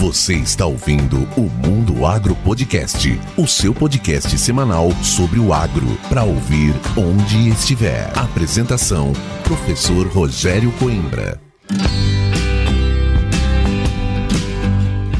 Você está ouvindo o Mundo Agro Podcast, o seu podcast semanal sobre o agro, para ouvir onde estiver. Apresentação: Professor Rogério Coimbra.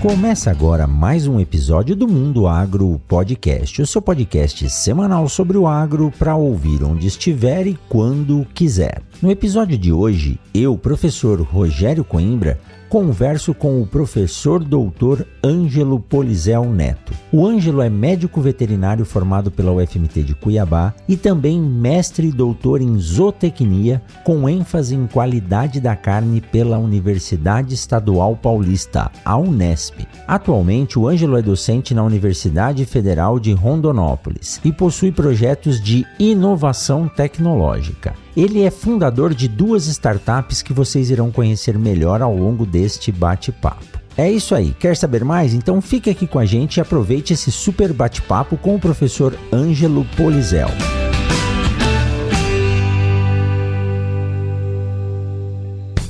Começa agora mais um episódio do Mundo Agro Podcast, o seu podcast semanal sobre o agro para ouvir onde estiver e quando quiser. No episódio de hoje, eu, professor Rogério Coimbra, converso com o professor doutor Ângelo Polizel Neto. O Ângelo é médico veterinário formado pela UFMT de Cuiabá e também mestre e doutor em zootecnia, com ênfase em qualidade da carne pela Universidade Estadual Paulista, a Unesp. Atualmente, o Ângelo é docente na Universidade Federal de Rondonópolis e possui projetos de inovação tecnológica. Ele é fundador de duas startups que vocês irão conhecer melhor ao longo deste bate-papo. É isso aí. Quer saber mais? Então fique aqui com a gente e aproveite esse super bate-papo com o professor Ângelo Polizel.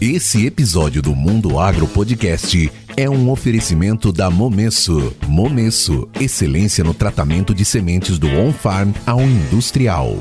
Esse episódio do Mundo Agro Podcast é um oferecimento da Momesso. Momesso, excelência no tratamento de sementes do on-farm ao industrial.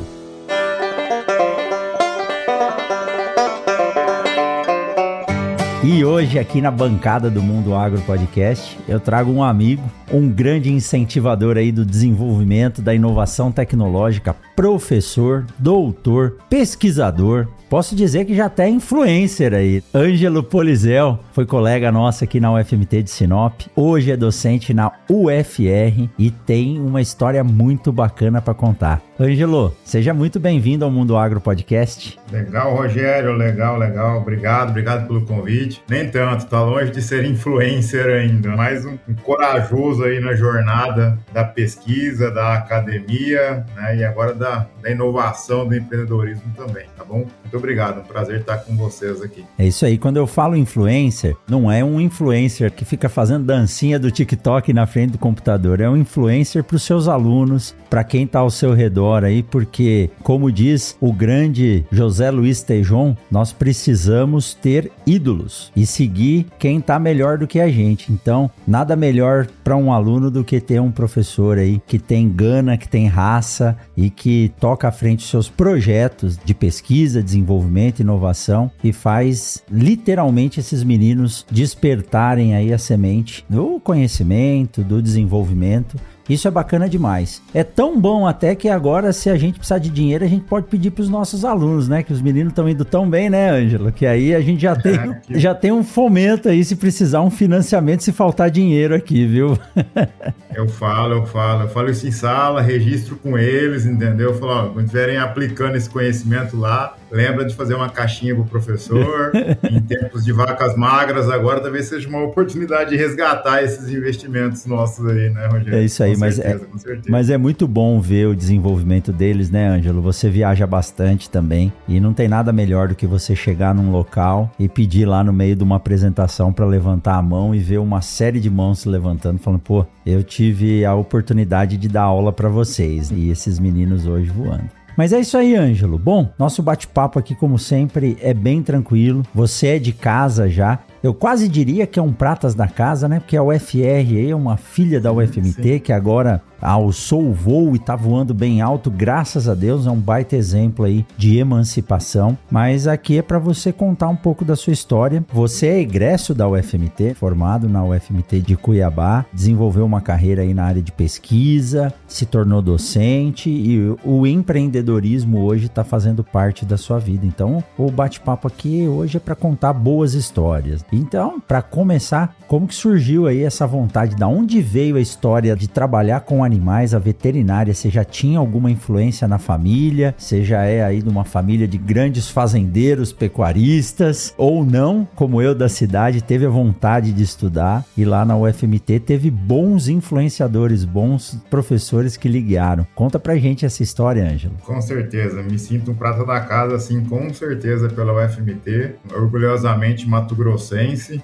E hoje, aqui na bancada do Mundo Agro Podcast, eu trago um amigo, um grande incentivador aí do desenvolvimento, da inovação tecnológica, professor, doutor, pesquisador. Posso dizer que já até é influencer aí. Ângelo Polizel foi colega nosso aqui na UFMT de Sinop. Hoje é docente na UFR e tem uma história muito bacana para contar. Ângelo, seja muito bem-vindo ao Mundo Agro Podcast. Legal, Rogério, legal, legal. Obrigado, obrigado pelo convite. Nem tanto, tá longe de ser influencer ainda, mais um, um corajoso aí na jornada da pesquisa, da academia, né, e agora da, da inovação, do empreendedorismo também, tá bom? Muito obrigado, um prazer estar com vocês aqui. É isso aí, quando eu falo influencer, não é um influencer que fica fazendo dancinha do TikTok na frente do computador, é um influencer para os seus alunos, para quem está ao seu redor aí, porque, como diz o grande José Luiz Tejon, nós precisamos ter ídolos e seguir quem está melhor do que a gente. Então, nada melhor para um aluno do que ter um professor aí que tem gana, que tem raça e que toca à frente seus projetos de pesquisa, desenvolvimento, inovação e faz literalmente esses meninos despertarem aí a semente do conhecimento, do desenvolvimento isso é bacana demais. É tão bom até que agora, se a gente precisar de dinheiro, a gente pode pedir para os nossos alunos, né? Que os meninos estão indo tão bem, né, Ângelo? Que aí a gente já tem, já tem um fomento aí se precisar um financiamento, se faltar dinheiro aqui, viu? eu falo, eu falo. Eu falo isso em sala, registro com eles, entendeu? Eu falo, ó, quando estiverem aplicando esse conhecimento lá, lembra de fazer uma caixinha pro professor. em tempos de vacas magras, agora talvez seja uma oportunidade de resgatar esses investimentos nossos aí, né, Rogério? É isso aí, mas, certeza, é, mas é muito bom ver o desenvolvimento deles, né, Ângelo? Você viaja bastante também e não tem nada melhor do que você chegar num local e pedir lá no meio de uma apresentação para levantar a mão e ver uma série de mãos se levantando, falando, pô, eu tive a oportunidade de dar aula para vocês e esses meninos hoje voando. Mas é isso aí, Ângelo. Bom, nosso bate-papo aqui, como sempre, é bem tranquilo. Você é de casa já. Eu quase diria que é um pratas da casa, né? Porque a UFR é uma filha da UFMT Sim. que agora alçou o voo e está voando bem alto, graças a Deus, é um baita exemplo aí de emancipação. Mas aqui é para você contar um pouco da sua história. Você é egresso da UFMT, formado na UFMT de Cuiabá, desenvolveu uma carreira aí na área de pesquisa, se tornou docente e o empreendedorismo hoje está fazendo parte da sua vida. Então, o bate-papo aqui hoje é para contar boas histórias. Então, para começar, como que surgiu aí essa vontade? Da onde veio a história de trabalhar com animais, a veterinária? Você já tinha alguma influência na família? Você já é aí de uma família de grandes fazendeiros, pecuaristas? Ou não, como eu da cidade, teve a vontade de estudar e lá na UFMT teve bons influenciadores, bons professores que lhe guiaram. Conta pra gente essa história, Ângelo. Com certeza, me sinto um prata da casa, assim, com certeza pela UFMT, orgulhosamente Mato Grosso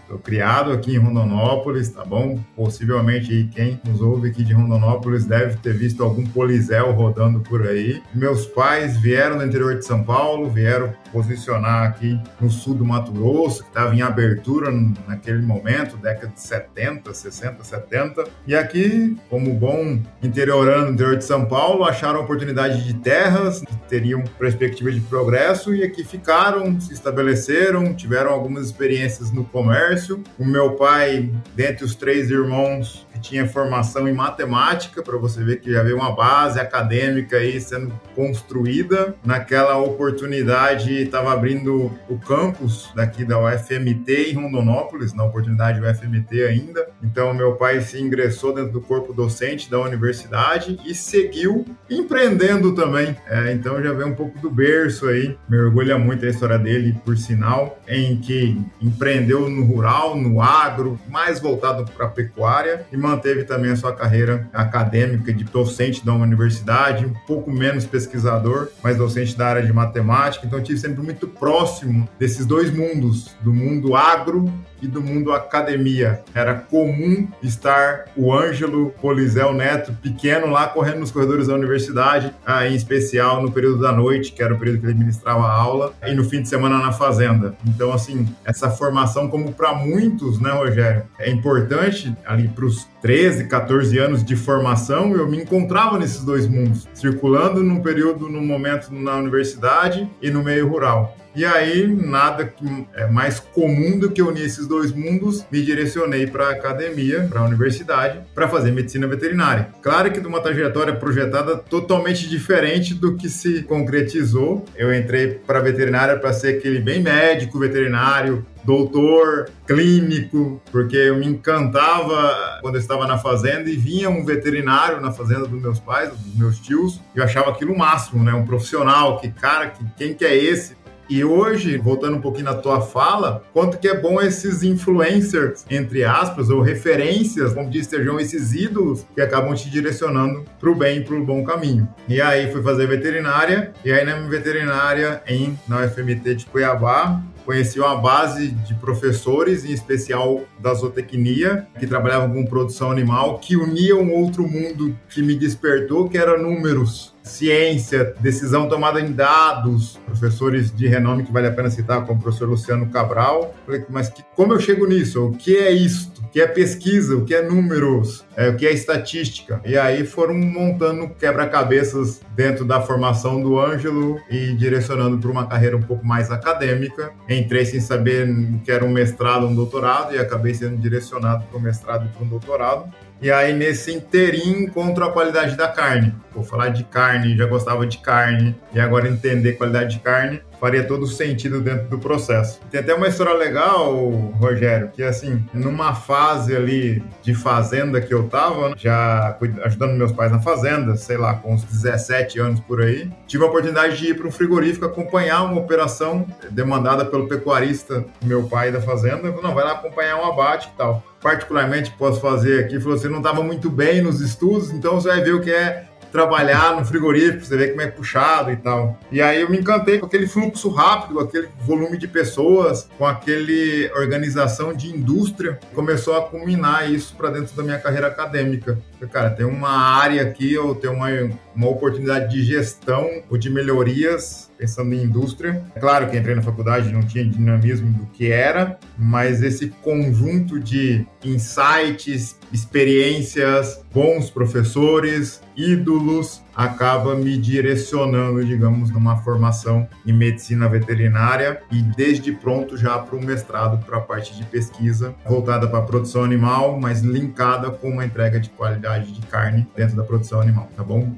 Sou criado aqui em Rondonópolis, tá bom? Possivelmente quem nos ouve aqui de Rondonópolis deve ter visto algum Polizel rodando por aí. Meus pais vieram do interior de São Paulo, vieram posicionar aqui no sul do Mato Grosso, que estava em abertura naquele momento, década de 70, 60, 70. E aqui, como bom interiorano do interior de São Paulo, acharam oportunidade de terras, que teriam perspectiva de progresso e aqui ficaram, se estabeleceram, tiveram algumas experiências no comércio. O meu pai, dentre os três irmãos, tinha formação em matemática, para você ver que já veio uma base acadêmica aí sendo construída. Naquela oportunidade, estava abrindo o campus daqui da UFMT em Rondonópolis, na oportunidade UFMT ainda. Então, meu pai se ingressou dentro do corpo docente da universidade e seguiu empreendendo também. É, então, já vem um pouco do berço aí. Me orgulha muito a história dele, por sinal, em que empreendeu no rural, no agro, mais voltado para a pecuária e manteve também a sua carreira acadêmica de docente da universidade, um pouco menos pesquisador, mas docente da área de matemática. Então, tive sempre sempre muito próximo desses dois mundos, do mundo agro e do mundo academia. Era comum estar o Ângelo Polizel Neto, pequeno, lá correndo nos corredores da universidade, ah, em especial no período da noite, que era o período que ele ministrava a aula, e no fim de semana na fazenda. Então, assim, essa formação, como para muitos, né, Rogério, é importante ali para os 13, 14 anos de formação, eu me encontrava nesses dois mundos, circulando num período, num momento na universidade e no meio rural. E aí, nada é mais comum do que unir esses dois mundos, me direcionei para a academia, para a universidade, para fazer medicina veterinária. Claro que de uma trajetória projetada totalmente diferente do que se concretizou. Eu entrei para veterinária para ser aquele bem médico veterinário, doutor, clínico, porque eu me encantava quando eu estava na fazenda e vinha um veterinário na fazenda dos meus pais, dos meus tios, e eu achava aquilo o máximo, né? Um profissional, que cara, que, quem que é esse? E hoje, voltando um pouquinho na tua fala, quanto que é bom esses influencers, entre aspas, ou referências, como diz Sérgio, esses ídolos que acabam te direcionando para o bem para o bom caminho. E aí fui fazer veterinária, e aí na veterinária em, na UFMT de Cuiabá, conheci uma base de professores, em especial da zootecnia, que trabalhavam com produção animal, que unia um outro mundo que me despertou, que era números ciência, decisão tomada em dados, professores de renome que vale a pena citar, como o professor Luciano Cabral. Falei, mas que, como eu chego nisso? O que é isto? Que é pesquisa? O que é números? É, o que é estatística? E aí foram montando quebra-cabeças dentro da formação do Ângelo e direcionando para uma carreira um pouco mais acadêmica. Entrei sem saber que era um mestrado, um doutorado e acabei sendo direcionado para um mestrado e para um doutorado. E aí, nesse inteirinho, encontro a qualidade da carne. Vou falar de carne, já gostava de carne, e agora entender qualidade de carne faria todo sentido dentro do processo. Tem até uma história legal, Rogério, que assim, numa fase ali de fazenda que eu tava, né, já ajudando meus pais na fazenda, sei lá, com uns 17 anos por aí, tive a oportunidade de ir para um frigorífico acompanhar uma operação demandada pelo pecuarista, meu pai da fazenda. Não, vai lá acompanhar um abate e tal particularmente posso fazer aqui, falou: você não estava muito bem nos estudos, então você vai ver o que é trabalhar no frigorífico, você vê como é puxado e tal. E aí eu me encantei com aquele fluxo rápido, aquele volume de pessoas, com aquele organização de indústria. Começou a culminar isso para dentro da minha carreira acadêmica. Cara, tem uma área aqui, eu tenho uma, uma oportunidade de gestão ou de melhorias pensando em indústria. É claro que entrei na faculdade não tinha dinamismo do que era, mas esse conjunto de insights, experiências, bons professores, ídolos, acaba me direcionando, digamos, numa formação em medicina veterinária e desde pronto já para um mestrado para a parte de pesquisa voltada para a produção animal, mas linkada com uma entrega de qualidade de carne dentro da produção animal, tá bom?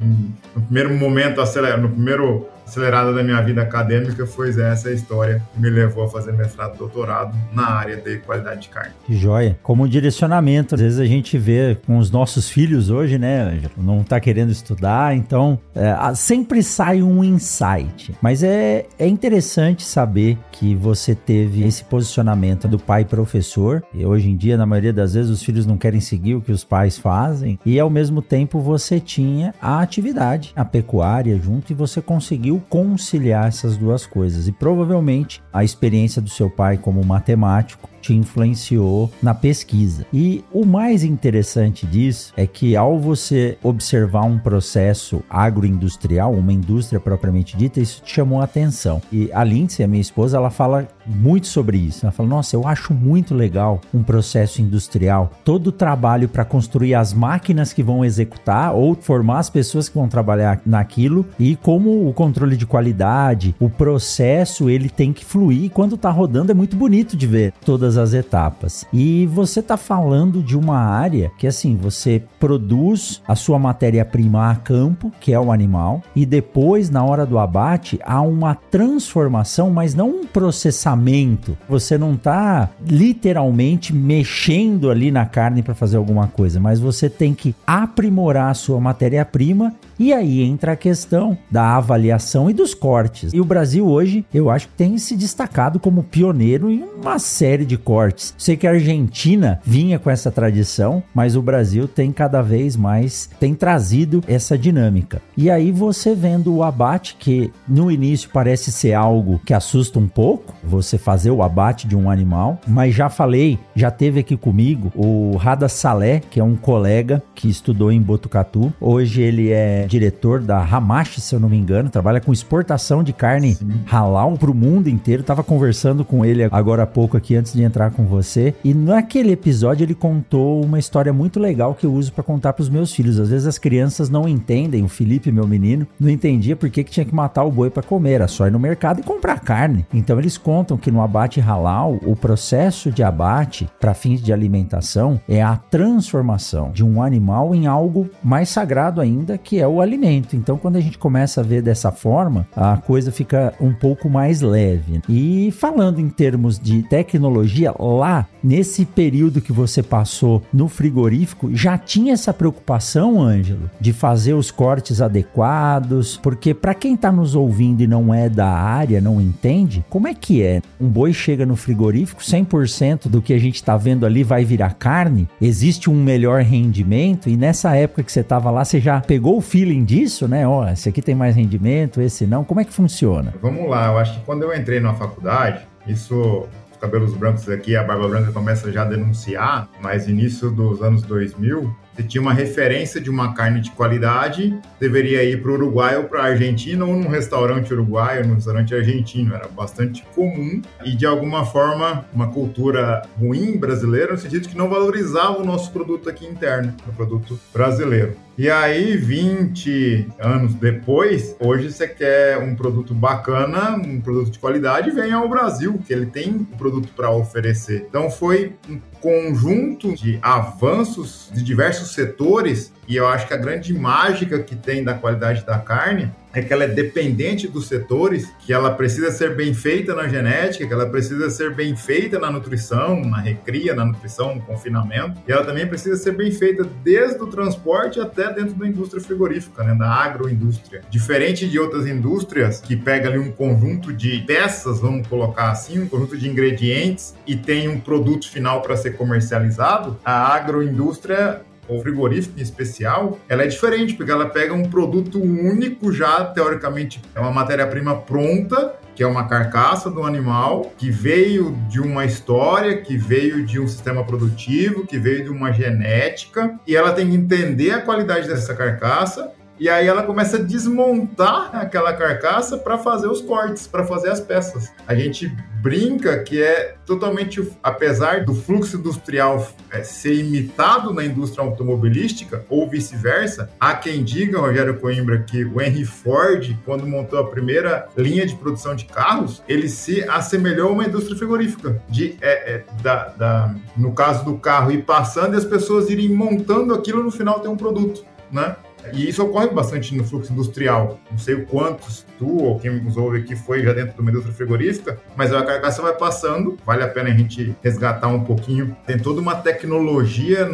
No primeiro momento, no primeiro acelerada da minha vida acadêmica foi essa história que me levou a fazer mestrado e doutorado na área de qualidade de carne. Que joia. Como direcionamento, às vezes a gente vê com os nossos filhos hoje, né, Ângelo? Não está querendo estudar, então é, sempre sai um insight. Mas é, é interessante saber que você teve esse posicionamento do pai professor. E hoje em dia, na maioria das vezes, os filhos não querem seguir o que os pais fazem. E ao mesmo tempo você tinha a atividade, a pecuária junto, e você conseguiu conciliar essas duas coisas. E provavelmente a experiência do seu pai como matemático te influenciou na pesquisa. E o mais interessante disso é que ao você observar um processo agroindustrial, uma indústria propriamente dita, isso te chamou a atenção. E a Lindsay, a minha esposa, ela fala muito sobre isso. Ela fala: "Nossa, eu acho muito legal um processo industrial, todo o trabalho para construir as máquinas que vão executar ou formar as pessoas que vão trabalhar naquilo e como o controle de qualidade, o processo, ele tem que fluir. E quando tá rodando é muito bonito de ver todas as etapas. E você tá falando de uma área que assim, você produz a sua matéria-prima a campo, que é o animal, e depois na hora do abate há uma transformação, mas não um processamento. Você não tá literalmente mexendo ali na carne para fazer alguma coisa, mas você tem que aprimorar a sua matéria-prima e aí entra a questão da avaliação e dos cortes. E o Brasil hoje, eu acho que tem se destacado como pioneiro em uma série de cortes. Sei que a Argentina vinha com essa tradição, mas o Brasil tem cada vez mais tem trazido essa dinâmica. E aí você vendo o abate que no início parece ser algo que assusta um pouco, você fazer o abate de um animal, mas já falei, já teve aqui comigo o Rada Salé, que é um colega que estudou em Botucatu. Hoje ele é diretor da Hamashi, se eu não me engano, trabalha com exportação de carne halal para o mundo inteiro. Tava conversando com ele agora há pouco aqui antes de entrar com você. E naquele episódio ele contou uma história muito legal que eu uso para contar para os meus filhos. Às vezes as crianças não entendem, o Felipe, meu menino, não entendia por que, tinha que matar o boi para comer, era só ir no mercado e comprar carne. Então eles contam que no abate halal, o processo de abate para fins de alimentação é a transformação de um animal em algo mais sagrado ainda, que é o alimento. Então, quando a gente começa a ver dessa forma, a coisa fica um pouco mais leve. E falando em termos de tecnologia, lá nesse período que você passou no frigorífico, já tinha essa preocupação, Ângelo, de fazer os cortes adequados? Porque para quem está nos ouvindo e não é da área, não entende, como é que é? Um boi chega no frigorífico, 100% do que a gente está vendo ali vai virar carne? Existe um melhor rendimento? E nessa época que você estava lá, você já pegou o feeling disso, né? Ó, esse aqui tem mais rendimento, esse não. Como é que funciona? Vamos lá, eu acho que quando eu entrei na faculdade, isso cabelos brancos aqui, a barba branca começa já a denunciar, mas início dos anos 2000, você tinha uma referência de uma carne de qualidade, deveria ir para o Uruguai ou para a Argentina, ou num restaurante uruguaio, num restaurante argentino. Era bastante comum e, de alguma forma, uma cultura ruim brasileira, no sentido que não valorizava o nosso produto aqui interno, o produto brasileiro. E aí, 20 anos depois, hoje você quer um produto bacana, um produto de qualidade, vem ao Brasil, que ele tem um produto para oferecer. Então foi um conjunto de avanços de diversos setores e eu acho que a grande mágica que tem da qualidade da carne é que ela é dependente dos setores, que ela precisa ser bem feita na genética, que ela precisa ser bem feita na nutrição, na recria, na nutrição, no confinamento, e ela também precisa ser bem feita desde o transporte até dentro da indústria frigorífica, né, da agroindústria. Diferente de outras indústrias que pega ali um conjunto de peças, vamos colocar assim, um conjunto de ingredientes e tem um produto final para ser comercializado, a agroindústria ou frigorífico em especial, ela é diferente, porque ela pega um produto único já, teoricamente, é uma matéria-prima pronta, que é uma carcaça do animal, que veio de uma história, que veio de um sistema produtivo, que veio de uma genética, e ela tem que entender a qualidade dessa carcaça e aí ela começa a desmontar aquela carcaça para fazer os cortes, para fazer as peças. A gente brinca que é totalmente, apesar do fluxo industrial é, ser imitado na indústria automobilística ou vice-versa, há quem diga, Rogério Coimbra, que o Henry Ford, quando montou a primeira linha de produção de carros, ele se assemelhou a uma indústria frigorífica, de, é, é, da, da, no caso do carro, ir passando e as pessoas irem montando aquilo no final ter um produto. Né? E isso ocorre bastante no fluxo industrial. Não sei o quantos tu ou quem nos ouve aqui foi já dentro de uma indústria frigorífica, mas a carcaça vai passando, vale a pena a gente resgatar um pouquinho. Tem toda uma tecnologia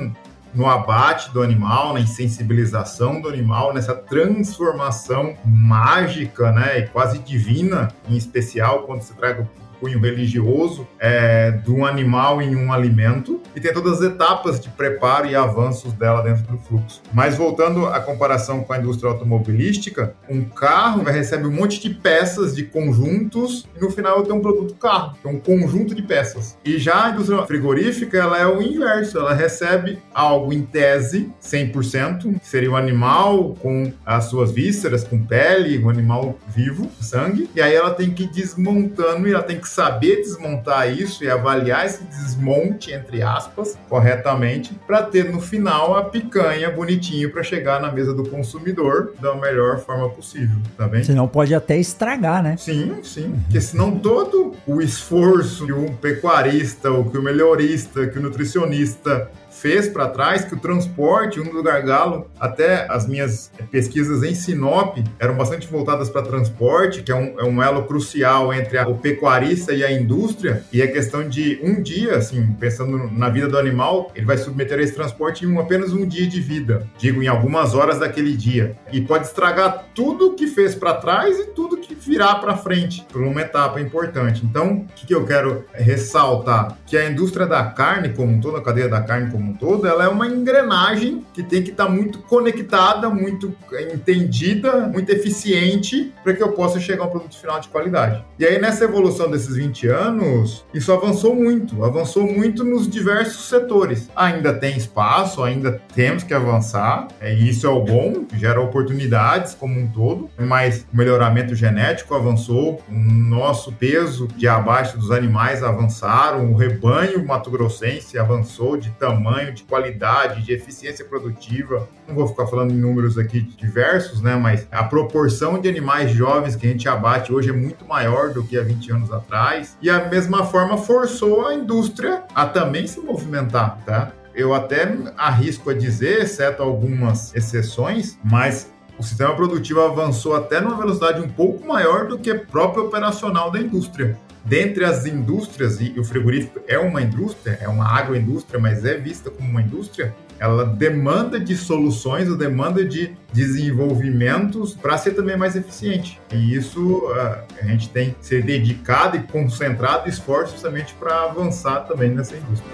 no abate do animal, na insensibilização do animal, nessa transformação mágica, né, e quase divina, em especial quando se trata cunho religioso é, de um animal em um alimento e tem todas as etapas de preparo e avanços dela dentro do fluxo. Mas voltando à comparação com a indústria automobilística, um carro recebe um monte de peças, de conjuntos, e no final eu tenho um produto carro, que é um conjunto de peças. E já a indústria frigorífica, ela é o inverso, ela recebe algo em tese, 100%, que seria o um animal com as suas vísceras, com pele, um animal vivo, sangue, e aí ela tem que ir desmontando e ela tem que saber desmontar isso e avaliar esse desmonte, entre aspas, corretamente, para ter no final a picanha bonitinho para chegar na mesa do consumidor da melhor forma possível, tá bem? Senão pode até estragar, né? Sim, sim. Porque senão todo o esforço que o pecuarista, ou que o melhorista, que o nutricionista fez para trás que o transporte, um do gargalo, até as minhas pesquisas em Sinop eram bastante voltadas para transporte, que é um, é um elo crucial entre a, o pecuarista e a indústria, e a questão de um dia, assim, pensando na vida do animal, ele vai submeter a esse transporte em um, apenas um dia de vida, digo, em algumas horas daquele dia, e pode estragar tudo que fez para trás e tudo virar para frente, por uma etapa importante. Então, o que, eu quero ressaltar? Que a indústria da carne, como toda a cadeia da carne como um todo, ela é uma engrenagem que tem que estar tá muito conectada, muito entendida, muito eficiente para que eu possa chegar a um produto final de qualidade. E aí, nessa evolução desses 20 anos, isso avançou muito, avançou muito nos diversos setores. Ainda tem espaço, ainda temos que avançar, é, e isso é o bom, gera oportunidades como um todo, mas melhoramento genético avançou, o nosso peso de abaixo dos animais avançaram, o rebanho mato-grossense avançou de tamanho tamanho, de qualidade, de eficiência produtiva. Não vou ficar falando em números aqui diversos, né? Mas a proporção de animais jovens que a gente abate hoje é muito maior do que há 20 anos atrás. E a mesma forma forçou a indústria a também se movimentar, tá? Eu até arrisco a dizer, exceto algumas exceções, mas o sistema produtivo avançou até numa velocidade um pouco maior do que a própria operacional da indústria dentre as indústrias, e o frigorífico é uma indústria, é uma agroindústria, mas é vista como uma indústria, ela demanda de soluções, ou demanda de desenvolvimentos para ser também mais eficiente. E isso a gente tem que ser dedicado e concentrado esforços justamente para avançar também nessa indústria.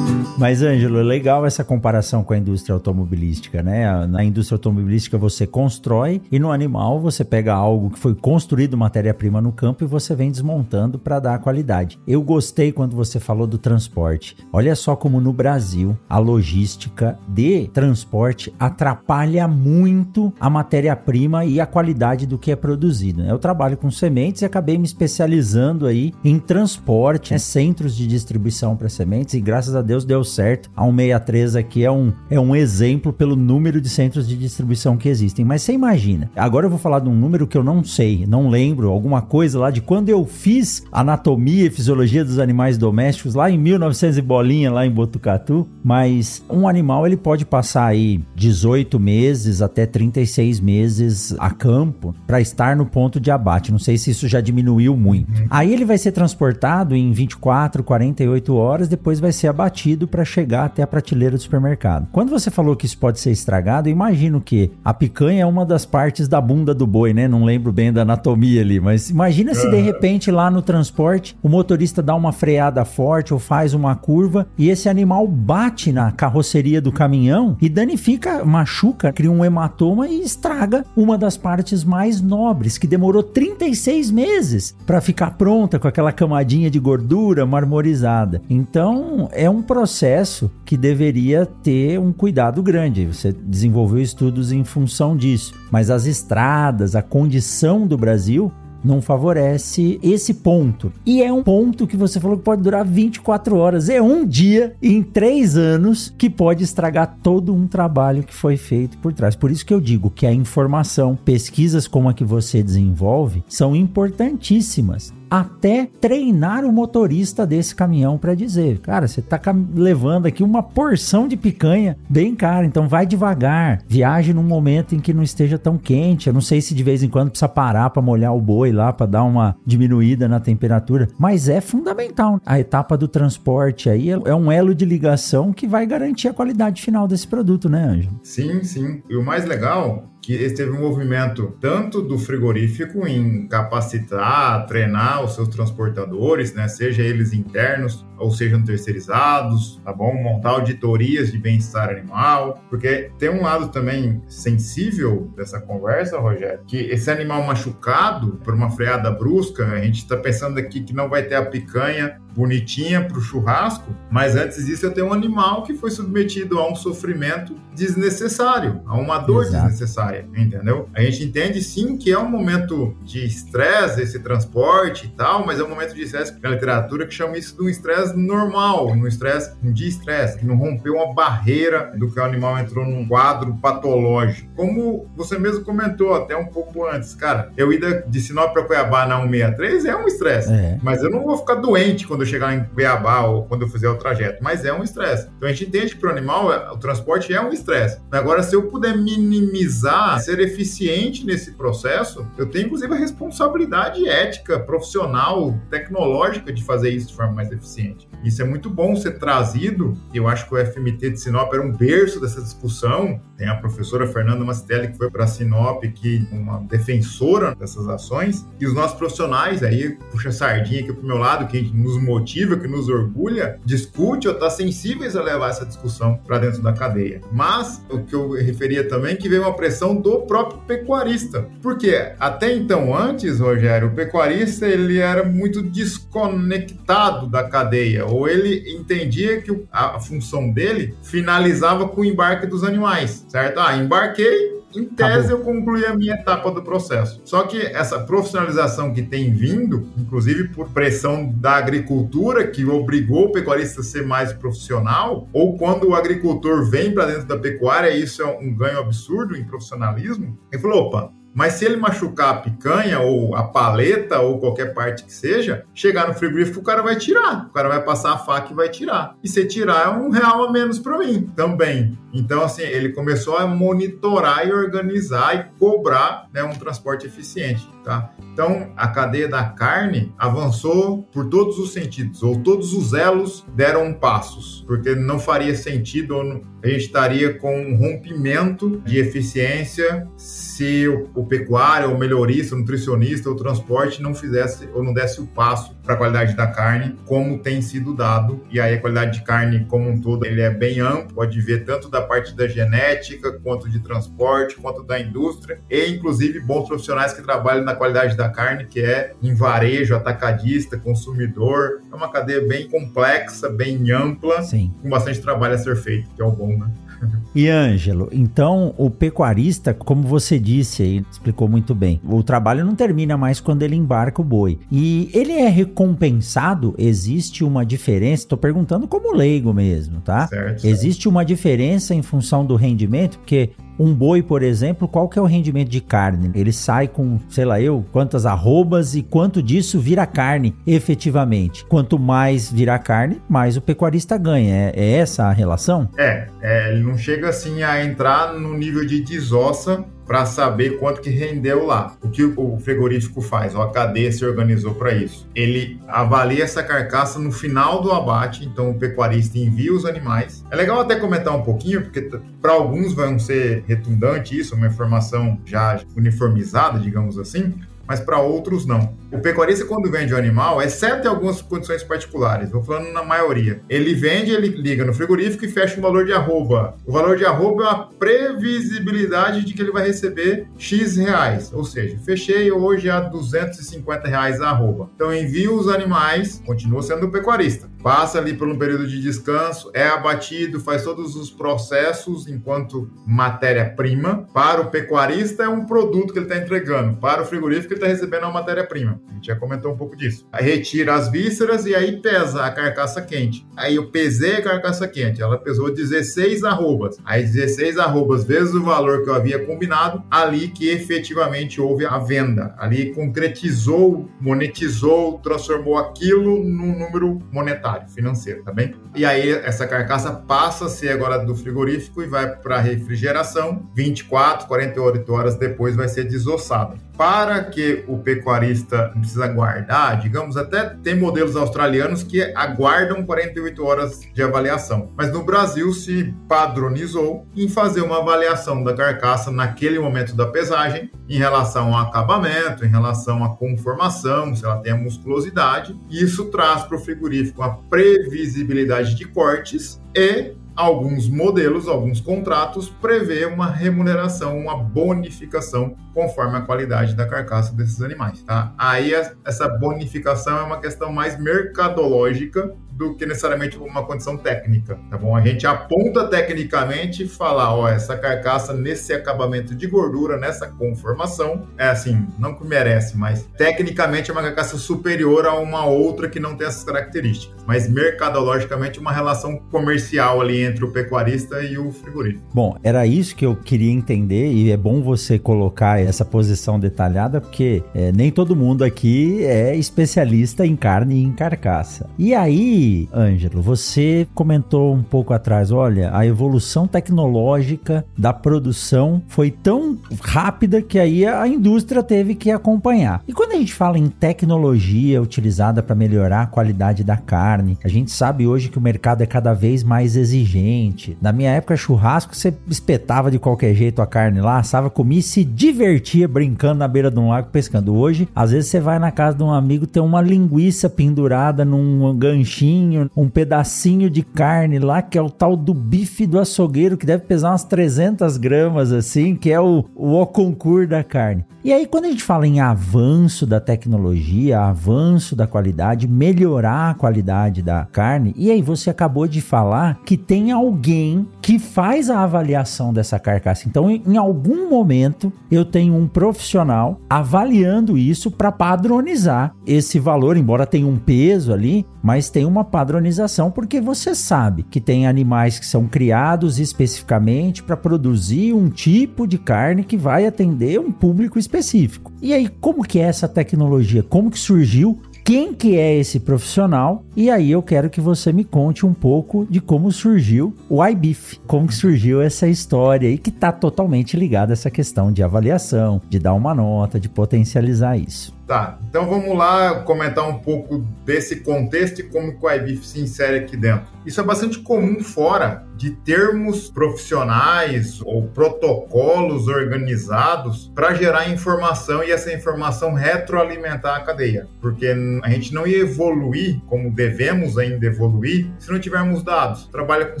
Mas, Ângelo, é legal essa comparação com a indústria automobilística, né? Na indústria automobilística você constrói e no animal você pega algo que foi construído matéria-prima no campo e você vem desmontando para dar qualidade. Eu gostei quando você falou do transporte. Olha só como no Brasil a logística de transporte atrapalha muito a matéria-prima e a qualidade do que é produzido. Né? Eu trabalho com sementes e acabei me especializando aí em transporte, né? centros de distribuição para sementes e graças a Deus deu certo. A 163 aqui é um, é um exemplo pelo número de centros de distribuição que existem. Mas você imagina, agora eu vou falar de um número que eu não sei, não lembro, alguma coisa lá de quando eu fiz anatomia e fisiologia dos animais domésticos lá em 1900 e bolinha, lá em Botucatu. Mas um animal ele pode passar aí 18 meses até 36 meses a campo para estar no ponto de abate. Não sei se isso já diminuiu muito. Aí ele vai ser transportado em 24, 48 horas, depois vai ser abatido para para chegar até a prateleira do supermercado. Quando você falou que isso pode ser estragado, eu imagino que a picanha é uma das partes da bunda do boi, né? Não lembro bem da anatomia ali, mas imagina se de repente lá no transporte o motorista dá uma freada forte ou faz uma curva e esse animal bate na carroceria do caminhão e danifica, machuca, cria um hematoma e estraga uma das partes mais nobres que demorou 36 meses para ficar pronta com aquela camadinha de gordura marmorizada. Então, é um processo processo que deveria ter um cuidado grande. Você desenvolveu estudos em função disso. Mas as estradas, a condição do Brasil não favorece esse ponto. E é um ponto que você falou que pode durar 24 horas. É um dia em três anos que pode estragar todo um trabalho que foi feito por trás. Por isso que eu digo que a informação, pesquisas como a que você desenvolve, são importantíssimas até treinar o motorista desse caminhão para dizer, cara, você tá levando aqui uma porção de picanha bem cara, então vai devagar, viaje num momento em que não esteja tão quente. Eu não sei se de vez em quando precisa parar para molhar o boi lá para dar uma diminuída na temperatura, mas é fundamental. A etapa do transporte aí é um elo de ligação que vai garantir a qualidade final desse produto, né, Ângelo? Sim, sim. E o mais legal que teve um movimento tanto do frigorífico em capacitar, treinar os seus transportadores, né, seja eles internos ou sejam terceirizados, tá bom? Montar auditorias de bem-estar animal, porque tem um lado também sensível dessa conversa, Rogério, que esse animal machucado por uma freada brusca, a gente está pensando aqui que não vai ter a picanha bonitinha para o churrasco, mas antes disso eu tenho um animal que foi submetido a um sofrimento desnecessário, a uma dor Exato. desnecessária, entendeu? A gente entende sim que é um momento de estresse esse transporte e tal, mas é um momento de estresse na literatura que chama isso de um estresse normal, um estresse de estresse, que não rompeu uma barreira do que o animal entrou num quadro patológico. Como você mesmo comentou até um pouco antes, cara, eu ir de Sinop para Cuiabá na 163 é um estresse, é. mas eu não vou ficar doente quando eu chegar em Cuiabá ou quando eu fizer o trajeto, mas é um estresse. Então a gente entende que para o animal é, o transporte é um estresse. Agora, se eu puder minimizar, ser eficiente nesse processo, eu tenho inclusive a responsabilidade ética, profissional, tecnológica de fazer isso de forma mais eficiente. Isso é muito bom ser trazido, eu acho que o FMT de Sinop era um berço dessa discussão. Tem a professora Fernanda Mastelli, que foi para Sinop, que uma defensora dessas ações, e os nossos profissionais, aí, puxa a sardinha aqui pro meu lado, que nos motiva, que nos orgulha, discute ou está sensíveis a levar essa discussão para dentro da cadeia. Mas o que eu referia também que veio uma pressão do próprio pecuarista. Porque até então, antes, Rogério, o pecuarista ele era muito desconectado da cadeia, ou ele entendia que a função dele finalizava com o embarque dos animais, certo? Ah, embarquei, em tese, eu concluí a minha etapa do processo. Só que essa profissionalização que tem vindo, inclusive por pressão da agricultura, que obrigou o pecuarista a ser mais profissional, ou quando o agricultor vem para dentro da pecuária, isso é um ganho absurdo em profissionalismo, ele falou: opa, mas se ele machucar a picanha ou a paleta ou qualquer parte que seja, chegar no frigorífico o cara vai tirar. O cara vai passar a faca e vai tirar. E se tirar é um real a menos para mim também. Então, assim, ele começou a monitorar e organizar e cobrar né, um transporte eficiente, tá? Então, a cadeia da carne avançou por todos os sentidos, ou todos os elos deram passos, porque não faria sentido, ou a gente estaria com um rompimento de eficiência se o, o pecuário, o melhorista, o nutricionista, o transporte não fizesse ou não desse o passo para a qualidade da carne, como tem sido dado. E aí a qualidade de carne como um todo, ele é bem amplo, pode ver tanto da parte da genética, quanto de transporte, quanto da indústria, e inclusive bons profissionais que trabalham na qualidade da carne, que é em varejo, atacadista, consumidor. É uma cadeia bem complexa, bem ampla, Sim. com bastante trabalho a ser feito, que é o bom, né? E Ângelo, então o pecuarista, como você disse aí, explicou muito bem, o trabalho não termina mais quando ele embarca o boi. E ele é recompensado? Existe uma diferença? Estou perguntando como leigo mesmo, tá? Certo, certo. Existe uma diferença em função do rendimento? Porque um boi, por exemplo, qual que é o rendimento de carne? Ele sai com, sei lá eu, quantas arrobas e quanto disso vira carne efetivamente. Quanto mais vira carne, mais o pecuarista ganha. É, é essa a relação? É, é, ele não chega assim a entrar no nível de desossa para saber quanto que rendeu lá. O que o frigorífico faz? A cadeia se organizou para isso. Ele avalia essa carcaça no final do abate, então o pecuarista envia os animais. É legal até comentar um pouquinho, porque para alguns vão ser redundante isso, uma informação já uniformizada, digamos assim, mas para outros não. O pecuarista, quando vende o animal, exceto em algumas condições particulares, vou falando na maioria, ele vende, ele liga no frigorífico e fecha um valor de arroba. O valor de arroba é a previsibilidade de que ele vai receber X reais. Ou seja, fechei hoje a 250 reais a arroba. Então envio os animais, continua sendo o pecuarista passa ali por um período de descanso, é abatido, faz todos os processos enquanto matéria-prima. Para o pecuarista é um produto que ele está entregando, para o frigorífico ele está recebendo uma matéria-prima. A gente já comentou um pouco disso. Aí retira as vísceras e aí pesa a carcaça quente. Aí eu pesei a carcaça quente, ela pesou 16 arrobas. Aí 16 arrobas vezes o valor que eu havia combinado, ali que efetivamente houve a venda. Ali concretizou, monetizou, transformou aquilo num número monetário, financeiro, tá bem? E aí essa carcaça passa a ser agora do frigorífico e vai para refrigeração. 24, 48 horas depois vai ser desossada para que o pecuarista precisa aguardar, digamos, até tem modelos australianos que aguardam 48 horas de avaliação. Mas no Brasil se padronizou em fazer uma avaliação da carcaça naquele momento da pesagem, em relação ao acabamento, em relação à conformação, se ela tem a musculosidade. Isso traz para o frigorífico uma previsibilidade de cortes e alguns modelos, alguns contratos prevê uma remuneração, uma bonificação conforme a qualidade da carcaça desses animais, tá? Aí essa bonificação é uma questão mais mercadológica do que necessariamente uma condição técnica, tá bom? A gente aponta tecnicamente e fala, ó, essa carcaça nesse acabamento de gordura, nessa conformação, é assim, não que merece, mas tecnicamente é uma carcaça superior a uma outra que não tem essas características, mas mercadologicamente uma relação comercial ali entre o pecuarista e o frigorífico. Bom, era isso que eu queria entender e é bom você colocar essa posição detalhada porque é, nem todo mundo aqui é especialista em carne e em carcaça. E aí Ângelo, você comentou um pouco atrás, olha, a evolução tecnológica da produção foi tão rápida que aí a indústria teve que acompanhar. E quando a gente fala em tecnologia utilizada para melhorar a qualidade da carne, a gente sabe hoje que o mercado é cada vez mais exigente. Na minha época, churrasco, você espetava de qualquer jeito a carne lá, assava, comia e se divertia brincando na beira de um lago pescando. Hoje, às vezes você vai na casa de um amigo, tem uma linguiça pendurada num ganchinho um pedacinho de carne lá, que é o tal do bife do açougueiro, que deve pesar umas 300 gramas, assim, que é o, o concurso da carne. E aí, quando a gente fala em avanço da tecnologia, avanço da qualidade, melhorar a qualidade da carne, e aí você acabou de falar que tem alguém que faz a avaliação dessa carcaça. Então, em algum momento, eu tenho um profissional avaliando isso para padronizar esse valor, embora tenha um peso ali, mas tem uma padronização porque você sabe que tem animais que são criados especificamente para produzir um tipo de carne que vai atender um público específico. E aí, como que é essa tecnologia? Como que surgiu? quem que é esse profissional e aí eu quero que você me conte um pouco de como surgiu o iBeef, como que surgiu essa história e que está totalmente ligada a essa questão de avaliação, de dar uma nota, de potencializar isso. Tá, então vamos lá comentar um pouco desse contexto e como o iBeef se insere aqui dentro. Isso é bastante comum fora de termos profissionais ou protocolos organizados para gerar informação e essa informação retroalimentar a cadeia, porque a gente não ia evoluir como devemos ainda evoluir se não tivermos dados. Trabalha com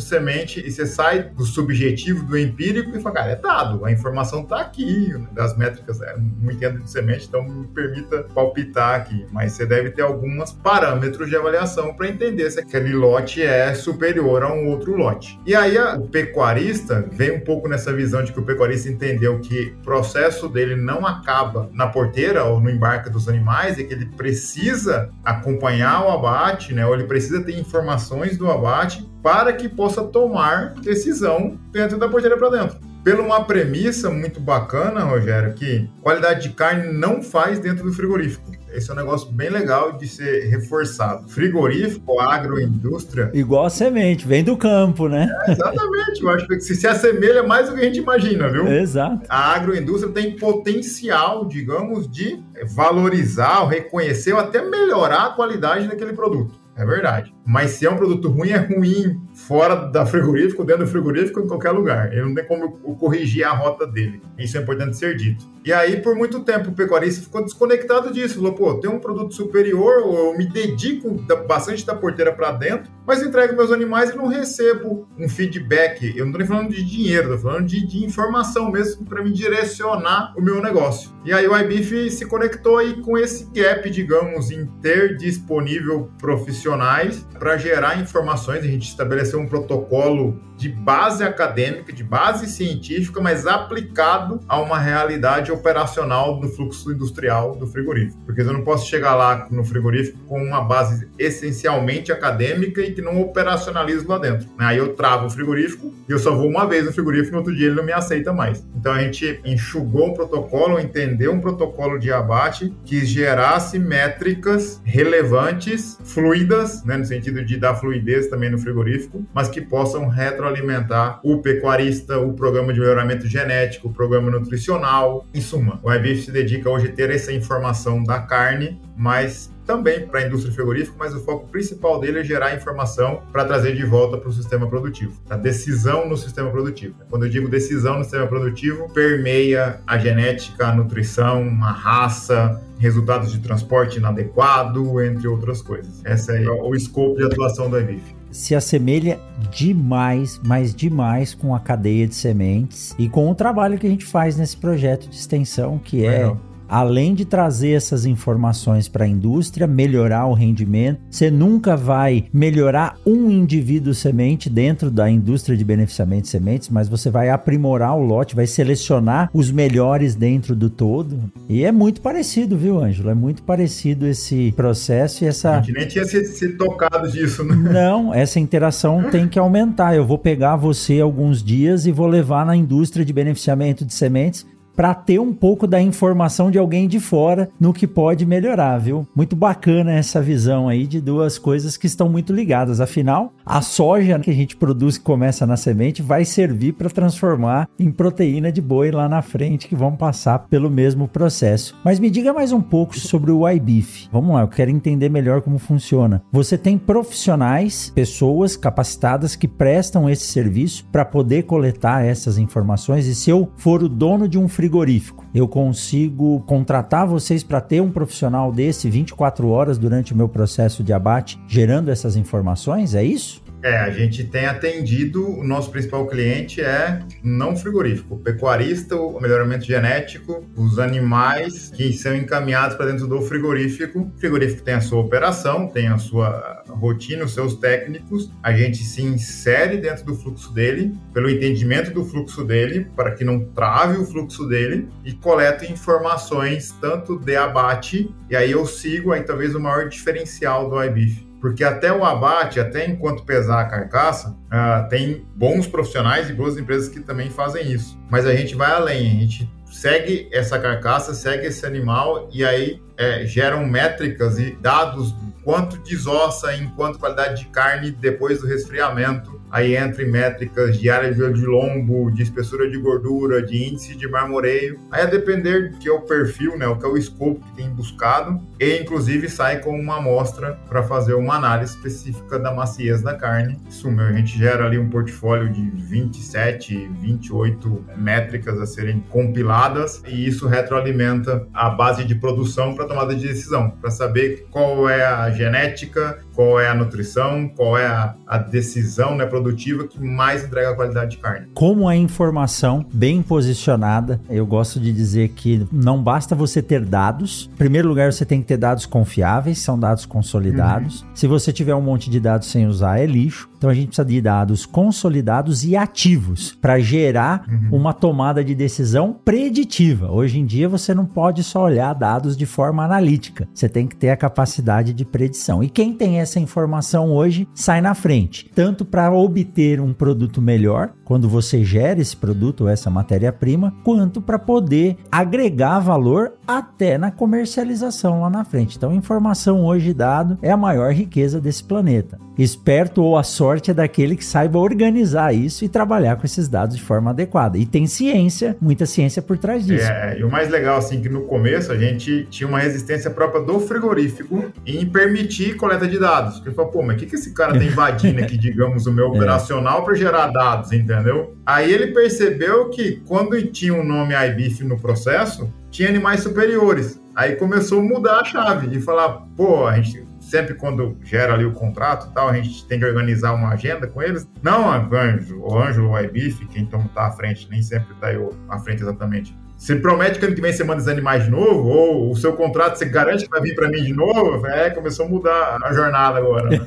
semente e você sai do subjetivo, do empírico e fala, cara, é dado, a informação está aqui, das métricas, é, não entendo de semente, então me permita palpitar aqui, mas você deve ter alguns parâmetros de avaliação para entender se aquele lote é superior a um outro lote. E aí o pecuarista vem um pouco nessa visão de que o pecuarista entendeu que o processo dele não acaba na porteira ou no embarque dos animais e que ele precisa acompanhar o abate, né? Ou ele precisa ter informações do abate para que possa tomar decisão dentro da porteira para dentro pela uma premissa muito bacana, Rogério, que qualidade de carne não faz dentro do frigorífico. Esse é um negócio bem legal de ser reforçado. Frigorífico, agroindústria. Igual a semente, vem do campo, né? É, exatamente. Eu acho que se, se assemelha mais do que a gente imagina, viu? Exato. A agroindústria tem potencial, digamos, de valorizar, reconhecer ou até melhorar a qualidade daquele produto. É verdade. Mas se é um produto ruim, é ruim fora da frigorífico, dentro do frigorífico, em qualquer lugar. Ele não tem como corrigir a rota dele. Isso é importante ser dito. E aí, por muito tempo, o pecuarista ficou desconectado disso. Falou, pô, tem um produto superior, eu me dedico bastante da porteira para dentro, mas entrego meus animais e não recebo um feedback. Eu não tô nem falando de dinheiro, tô falando de, de informação mesmo para me direcionar o meu negócio. E aí o iBeef se conectou aí com esse gap, digamos, em ter disponível profissionais para gerar informações. A gente estabeleceu um protocolo de base acadêmica, de base científica, mas aplicado a uma realidade operacional do fluxo industrial do frigorífico. Porque eu não posso chegar lá no frigorífico com uma base essencialmente acadêmica e que não operacionalizo lá dentro. Aí eu travo o frigorífico e eu só vou uma vez no frigorífico no outro dia ele não me aceita mais. Então a gente enxugou o protocolo, entendeu um protocolo de abate que gerasse métricas relevantes, fluidas, né, no sentido de dar fluidez também no frigorífico, mas que possam retroalimentar o pecuarista, o programa de melhoramento genético, o programa nutricional. Em suma, o iBeef se dedica hoje a ter essa informação da carne, mas também para a indústria frigorífica, mas o foco principal dele é gerar informação para trazer de volta para o sistema produtivo, a decisão no sistema produtivo. Quando eu digo decisão no sistema produtivo, permeia a genética, a nutrição, a raça, resultados de transporte inadequado, entre outras coisas. Esse é o escopo de atuação do IBIF se assemelha demais, mas demais com a cadeia de sementes e com o trabalho que a gente faz nesse projeto de extensão, que é além de trazer essas informações para a indústria, melhorar o rendimento, você nunca vai melhorar um indivíduo semente dentro da indústria de beneficiamento de sementes, mas você vai aprimorar o lote, vai selecionar os melhores dentro do todo. E é muito parecido, viu, Ângelo? É muito parecido esse processo e essa. A gente nem tinha se, se tocado disso, né? Não, essa interação tem que aumentar. Eu vou pegar você alguns dias e vou levar na indústria de beneficiamento de sementes para ter um pouco da informação de alguém de fora no que pode melhorar, viu? Muito bacana essa visão aí de duas coisas que estão muito ligadas. Afinal, a soja que a gente produz que começa na semente vai servir para transformar em proteína de boi lá na frente que vão passar pelo mesmo processo. Mas me diga mais um pouco sobre o iBeef. Vamos lá, eu quero entender melhor como funciona. Você tem profissionais, pessoas capacitadas que prestam esse serviço para poder coletar essas informações e se eu for o dono de um frigorífico frigorífico. Eu consigo contratar vocês para ter um profissional desse 24 horas durante o meu processo de abate, gerando essas informações? É isso? É, a gente tem atendido, o nosso principal cliente é não frigorífico, pecuarista, o melhoramento genético, os animais que são encaminhados para dentro do frigorífico. O frigorífico tem a sua operação, tem a sua rotina, os seus técnicos. A gente se insere dentro do fluxo dele, pelo entendimento do fluxo dele, para que não trave o fluxo dele, e coleta informações tanto de abate, e aí eu sigo aí talvez o maior diferencial do iBeef porque até o abate, até enquanto pesar a carcaça, uh, tem bons profissionais e boas empresas que também fazem isso. Mas a gente vai além, a gente segue essa carcaça, segue esse animal e aí é, geram métricas e dados quanto desossa em quanto qualidade de carne depois do resfriamento aí entra em métricas de área de lombo, de espessura de gordura, de índice de marmoreio. Aí a depender do que é o perfil, né, o que é o escopo que tem buscado, e inclusive sai com uma amostra para fazer uma análise específica da maciez da carne. Isso, a gente gera ali um portfólio de 27, 28 métricas a serem compiladas e isso retroalimenta a base de produção para tomada de decisão, para saber qual é a genética, qual é a nutrição, qual é a, a decisão né, produtiva que mais entrega a qualidade de carne. Como a informação bem posicionada, eu gosto de dizer que não basta você ter dados. Em primeiro lugar, você tem que ter dados confiáveis, são dados consolidados. Uhum. Se você tiver um monte de dados sem usar, é lixo. Então a gente precisa de dados consolidados e ativos para gerar uhum. uma tomada de decisão preditiva. Hoje em dia você não pode só olhar dados de forma analítica. Você tem que ter a capacidade de predição. E quem tem essa informação hoje sai na frente, tanto para obter um produto melhor, quando você gera esse produto ou essa matéria-prima, quanto para poder agregar valor até na comercialização lá na frente. Então, informação hoje dado é a maior riqueza desse planeta. Esperto ou a sorte é daquele que saiba organizar isso e trabalhar com esses dados de forma adequada. E tem ciência, muita ciência por trás disso. É, e o mais legal, assim, que no começo a gente tinha uma resistência própria do frigorífico em permitir coleta de dados. Porque falou, pô, mas o que, que esse cara tá invadindo aqui, digamos, o meu é. operacional para gerar dados, entendeu? Aí ele percebeu que quando tinha o um nome iBeef no processo, tinha animais superiores. Aí começou a mudar a chave e falar, pô, a gente sempre quando gera ali o contrato e tal, a gente tem que organizar uma agenda com eles. Não, Anjo, o Anjo, o iBif, quem então tá à frente, nem sempre tá eu à frente exatamente. Você promete que ano que vem você manda os animais de novo? Ou o seu contrato você garante que vai vir para mim de novo? É, começou a mudar a jornada agora. Né?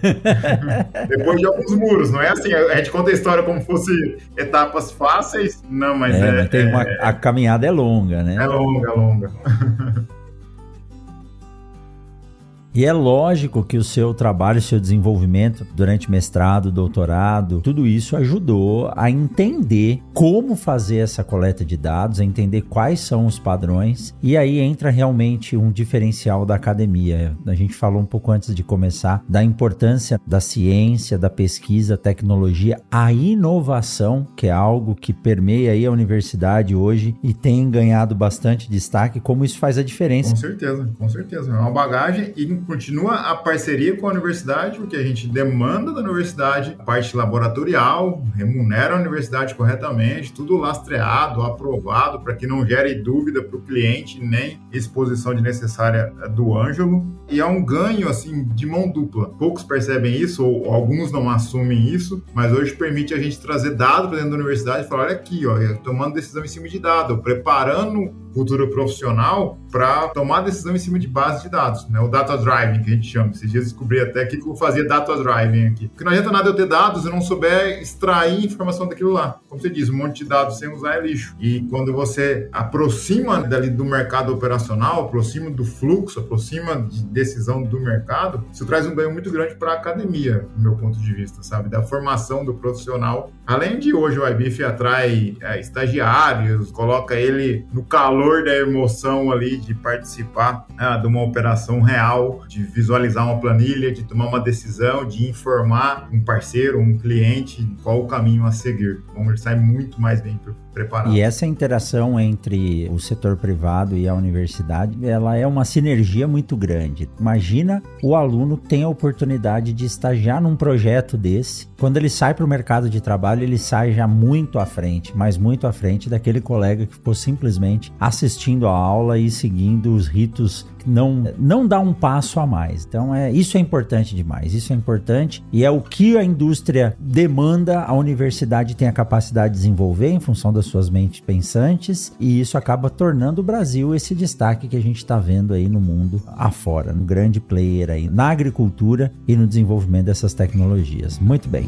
Depois de alguns muros, não é assim? A gente conta a história como fosse etapas fáceis. Não, mas é. é, mas é, uma, a caminhada é longa, né? É longa, é longa. E é lógico que o seu trabalho, o seu desenvolvimento durante mestrado, doutorado, tudo isso ajudou a entender como fazer essa coleta de dados, a entender quais são os padrões. E aí entra realmente um diferencial da academia. A gente falou um pouco antes de começar da importância da ciência, da pesquisa, tecnologia, a inovação, que é algo que permeia aí a universidade hoje e tem ganhado bastante destaque, como isso faz a diferença. Com certeza, com certeza. É uma bagagem e continua a parceria com a universidade, o que a gente demanda da universidade, a parte laboratorial, remunera a universidade corretamente, tudo lastreado, aprovado, para que não gere dúvida para o cliente, nem exposição desnecessária do Ângelo. E é um ganho, assim, de mão dupla. Poucos percebem isso, ou alguns não assumem isso, mas hoje permite a gente trazer dados para dentro da universidade e falar, olha aqui, ó, tomando decisão em cima de dados, preparando futuro profissional para tomar decisão em cima de base de dados, né? O data driving que a gente chama. Esses dias descobri até que eu fazia data driving aqui. Porque não adianta nada eu ter dados e não souber extrair informação daquilo lá. Como você diz, um monte de dados sem usar é lixo. E quando você aproxima dali do mercado operacional, aproxima do fluxo, aproxima de decisão do mercado, isso traz um ganho muito grande para a academia, do meu ponto de vista, sabe? Da formação do profissional. Além de hoje o IBIF atrai é, estagiários, coloca ele no calor da emoção ali de participar ah, de uma operação real, de visualizar uma planilha, de tomar uma decisão, de informar um parceiro, um cliente qual o caminho a seguir. Então ele sai muito mais bem preparado. E essa interação entre o setor privado e a universidade, ela é uma sinergia muito grande. Imagina o aluno tem a oportunidade de estagiar num projeto desse. Quando ele sai para o mercado de trabalho, ele sai já muito à frente, mas muito à frente daquele colega que ficou simplesmente assistindo a aula e seguindo os ritos não não dá um passo a mais. Então é isso é importante demais. Isso é importante e é o que a indústria demanda, a universidade tem a capacidade de desenvolver em função das suas mentes pensantes e isso acaba tornando o Brasil esse destaque que a gente está vendo aí no mundo afora, no grande player aí na agricultura e no desenvolvimento dessas tecnologias. Muito bem.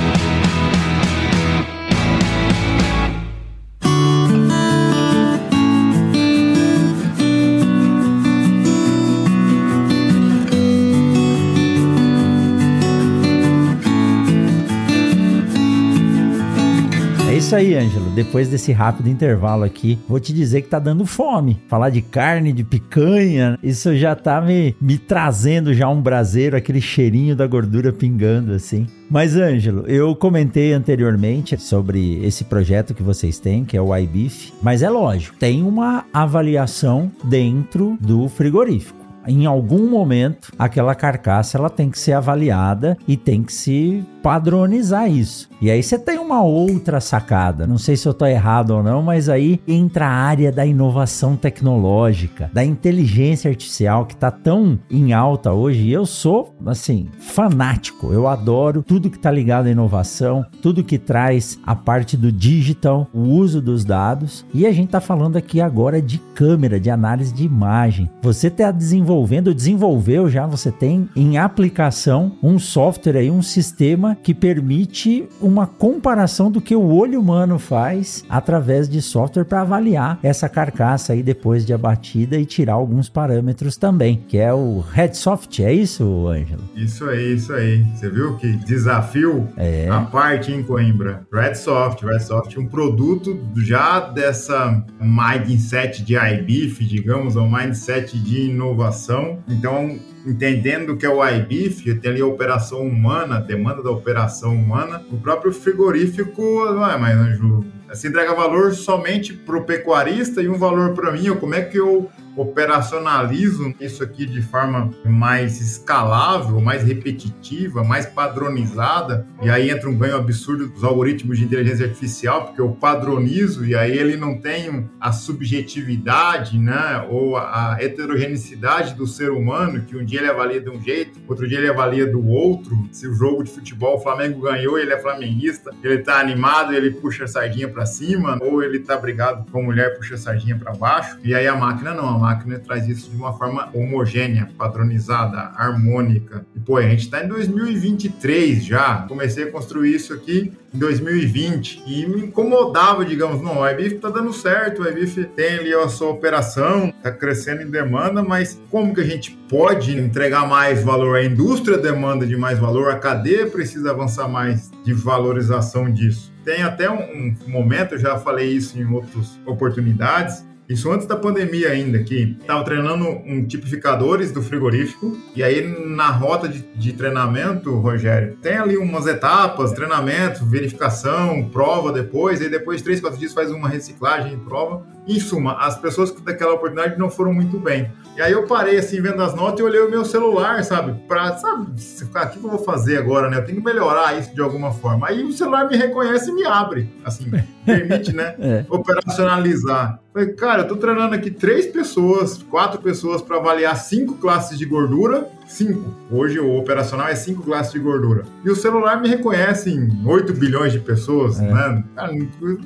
Isso aí, Ângelo. Depois desse rápido intervalo aqui, vou te dizer que tá dando fome. Falar de carne, de picanha, isso já tá me, me trazendo já um braseiro, aquele cheirinho da gordura pingando assim. Mas, Ângelo, eu comentei anteriormente sobre esse projeto que vocês têm, que é o iBeef, mas é lógico, tem uma avaliação dentro do frigorífico em algum momento aquela carcaça ela tem que ser avaliada e tem que se padronizar isso. E aí você tem uma outra sacada. Não sei se eu estou errado ou não, mas aí entra a área da inovação tecnológica, da inteligência artificial que está tão em alta hoje. E eu sou, assim, fanático. Eu adoro tudo que está ligado à inovação, tudo que traz a parte do digital, o uso dos dados. E a gente está falando aqui agora de câmera, de análise de imagem. Você está desenvolvendo desenvolvendo, desenvolveu já, você tem em aplicação um software aí, um sistema que permite uma comparação do que o olho humano faz através de software para avaliar essa carcaça aí depois de abatida e tirar alguns parâmetros também, que é o Redsoft, é isso, Ângelo? Isso aí, isso aí. Você viu que desafio é. a parte em Coimbra. Redsoft, Redsoft, um produto já dessa mindset de iBeef, digamos, um mindset de inovação. Então, entendendo que é o IBIF, tem ali a operação humana, a demanda da operação humana, o próprio frigorífico, não é, mas Anjo, se entrega valor somente para o pecuarista e um valor para mim, como é que eu operacionalizo isso aqui de forma mais escalável, mais repetitiva, mais padronizada, e aí entra um ganho absurdo dos algoritmos de inteligência artificial, porque eu padronizo e aí ele não tem a subjetividade, né, ou a heterogeneidade do ser humano, que um dia ele avalia de um jeito, outro dia ele avalia do outro. Se o jogo de futebol o Flamengo ganhou, ele é flamenguista, ele tá animado, ele puxa a sardinha para cima, ou ele tá brigado com a mulher, puxa a sardinha para baixo. E aí a máquina não, máquina traz isso de uma forma homogênea, padronizada, harmônica. E, pô, a gente está em 2023 já. Comecei a construir isso aqui em 2020 e me incomodava, digamos, não, o iBIF está dando certo, o iBIF tem ali a sua operação, está crescendo em demanda, mas como que a gente pode entregar mais valor? A indústria demanda de mais valor, a cadeia precisa avançar mais de valorização disso. Tem até um, um momento, eu já falei isso em outras oportunidades, isso antes da pandemia ainda, que estava treinando um tipificadores do frigorífico. E aí, na rota de, de, treinamento, Rogério, tem ali umas etapas, treinamento, verificação, prova depois. E depois de três, quatro dias faz uma reciclagem e prova. Em suma, as pessoas que daquela oportunidade não foram muito bem. E aí eu parei assim, vendo as notas e olhei o meu celular, sabe? Pra, sabe, ficar, o que eu vou fazer agora, né? Eu tenho que melhorar isso de alguma forma. Aí o celular me reconhece e me abre. Assim, permite, né? É. Operacionalizar. Falei, cara, eu tô treinando aqui três pessoas, quatro pessoas para avaliar cinco classes de gordura. Cinco. Hoje o operacional é cinco classes de gordura. E o celular me reconhece em 8 bilhões de pessoas, é. né? Cara,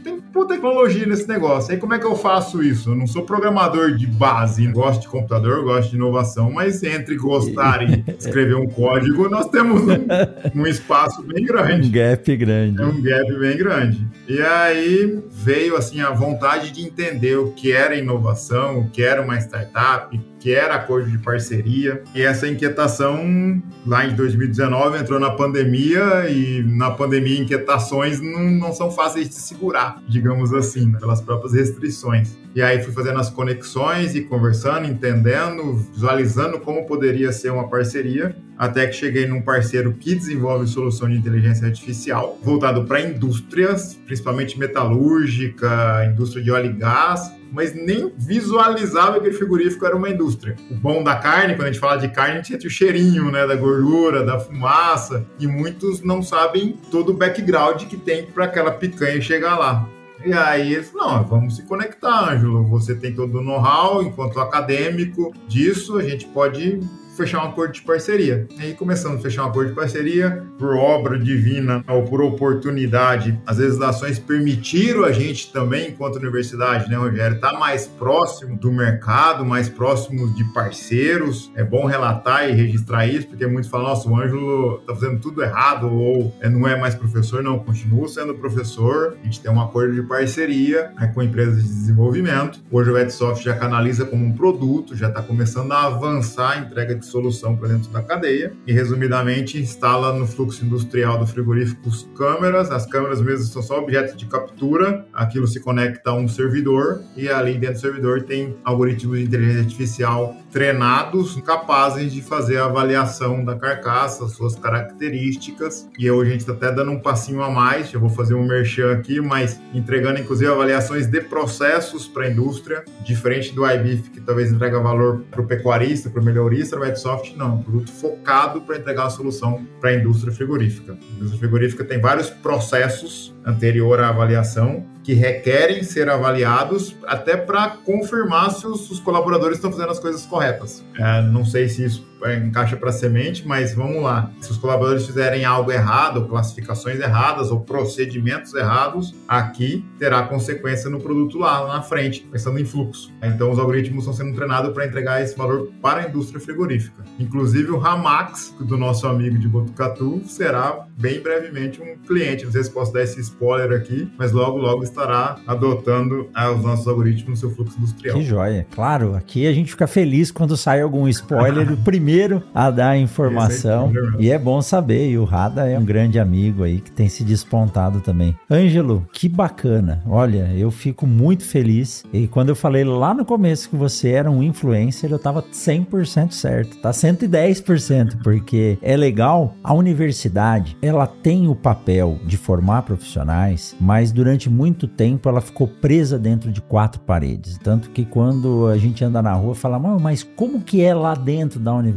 tem pô, tecnologia nesse negócio. Aí como é que eu faço isso? Eu não sou programador de base, gosto de computador, gosto de inovação, mas entre gostar e escrever um código, nós temos um, um espaço bem grande. Um gap grande. É um gap bem grande. E aí veio assim a vontade de entender o que era inovação, o que era uma startup, que era acordo de parceria. E essa inquietação, lá em 2019, entrou na pandemia e na pandemia inquietações não, não são fáceis de segurar, digamos assim, né, pelas próprias restrições. E aí fui fazendo as conexões e conversando, entendendo, visualizando como poderia ser uma parceria, até que cheguei num parceiro que desenvolve solução de inteligência artificial, voltado para indústrias, principalmente metalúrgica, indústria de óleo e gás, mas nem visualizava que aquele frigorífico era uma indústria. O bom da carne, quando a gente fala de carne, a gente sente o cheirinho, né, da gordura, da fumaça, e muitos não sabem todo o background que tem para aquela picanha chegar lá. E aí eles não, vamos se conectar, Ângelo. Você tem todo o know-how enquanto acadêmico disso, a gente pode fechar um acordo de parceria. E aí começamos a fechar um acordo de parceria por obra divina ou por oportunidade. As ações permitiram a gente também, enquanto universidade, né, Rogério, estar tá mais próximo do mercado, mais próximo de parceiros. É bom relatar e registrar isso, porque muitos falam, nossa, o Ângelo tá fazendo tudo errado ou é, não é mais professor. Não, continua sendo professor. A gente tem um acordo de parceria né, com empresas de desenvolvimento. Hoje o Edsoft já canaliza como um produto, já está começando a avançar a entrega de solução para dentro da cadeia e, resumidamente, instala no fluxo industrial do frigorífico câmeras. As câmeras mesmo são só objetos de captura, aquilo se conecta a um servidor e ali dentro do servidor tem algoritmos de inteligência artificial treinados, capazes de fazer a avaliação da carcaça, suas características. E hoje a gente está até dando um passinho a mais, eu vou fazer um merchan aqui, mas entregando inclusive avaliações de processos para a indústria, diferente do iBeef, que talvez entrega valor para o pecuarista, para o melhorista, vai Microsoft não, é um produto focado para entregar a solução para a indústria frigorífica. A indústria frigorífica tem vários processos anterior à avaliação que requerem ser avaliados até para confirmar se os, os, colaboradores estão fazendo as coisas corretas. É, não sei se isso encaixa para semente, mas vamos lá. Se os colaboradores fizerem algo errado, classificações erradas, ou procedimentos errados, aqui terá consequência no produto lá na frente, pensando em fluxo. Então os algoritmos estão sendo treinados para entregar esse valor para a indústria frigorífica. Inclusive o Ramax, do nosso amigo de Botucatu, será bem brevemente um cliente. Não sei se posso dar esse spoiler aqui, mas logo, logo estará adotando ah, os nossos algoritmos no seu fluxo industrial. Que joia. Claro, aqui a gente fica feliz quando sai algum spoiler, o primeiro a dar informação. É e é bom saber. E o Rada é um grande amigo aí que tem se despontado também. Ângelo, que bacana. Olha, eu fico muito feliz. E quando eu falei lá no começo que você era um influencer, eu tava 100% certo. Tá 110%, porque é legal. A universidade, ela tem o papel de formar profissionais, mas durante muito tempo ela ficou presa dentro de quatro paredes. Tanto que quando a gente anda na rua, fala, mas como que é lá dentro da universidade?